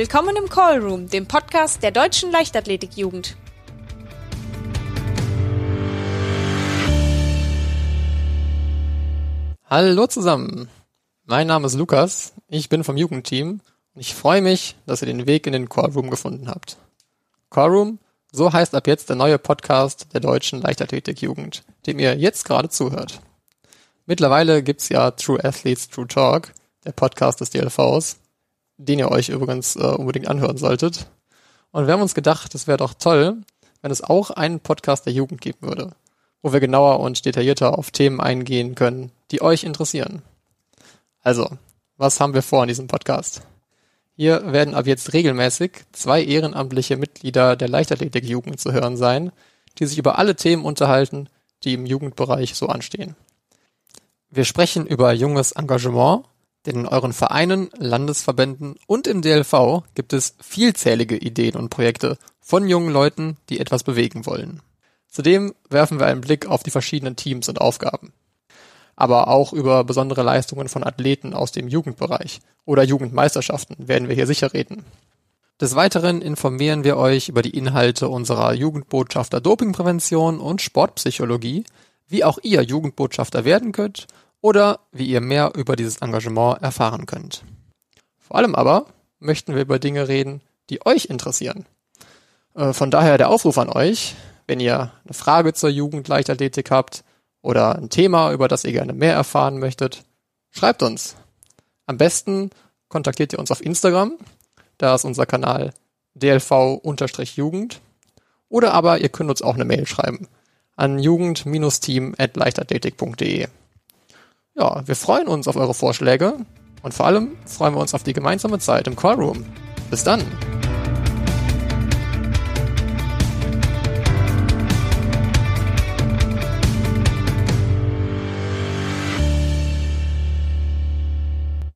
Willkommen im Callroom, dem Podcast der deutschen Leichtathletikjugend. Hallo zusammen. Mein Name ist Lukas. Ich bin vom Jugendteam und ich freue mich, dass ihr den Weg in den Callroom gefunden habt. Callroom, so heißt ab jetzt der neue Podcast der deutschen Leichtathletikjugend, dem ihr jetzt gerade zuhört. Mittlerweile gibt's ja True Athletes True Talk, der Podcast des DLVs, den ihr euch übrigens äh, unbedingt anhören solltet. Und wir haben uns gedacht, es wäre doch toll, wenn es auch einen Podcast der Jugend geben würde, wo wir genauer und detaillierter auf Themen eingehen können, die euch interessieren. Also, was haben wir vor in diesem Podcast? Hier werden ab jetzt regelmäßig zwei ehrenamtliche Mitglieder der Leichtathletik-Jugend zu hören sein, die sich über alle Themen unterhalten, die im Jugendbereich so anstehen. Wir sprechen über junges Engagement, denn in euren Vereinen, Landesverbänden und im DLV gibt es vielzählige Ideen und Projekte von jungen Leuten, die etwas bewegen wollen. Zudem werfen wir einen Blick auf die verschiedenen Teams und Aufgaben. Aber auch über besondere Leistungen von Athleten aus dem Jugendbereich oder Jugendmeisterschaften werden wir hier sicher reden. Des Weiteren informieren wir euch über die Inhalte unserer Jugendbotschafter Dopingprävention und Sportpsychologie, wie auch ihr Jugendbotschafter werden könnt oder wie ihr mehr über dieses Engagement erfahren könnt. Vor allem aber möchten wir über Dinge reden, die euch interessieren. Äh, von daher der Aufruf an euch, wenn ihr eine Frage zur Jugendleichtathletik habt oder ein Thema, über das ihr gerne mehr erfahren möchtet, schreibt uns. Am besten kontaktiert ihr uns auf Instagram, da ist unser Kanal dlv-jugend oder aber ihr könnt uns auch eine Mail schreiben an jugend-team@leichtathletik.de. Ja, wir freuen uns auf eure Vorschläge und vor allem freuen wir uns auf die gemeinsame Zeit im Callroom. Bis dann!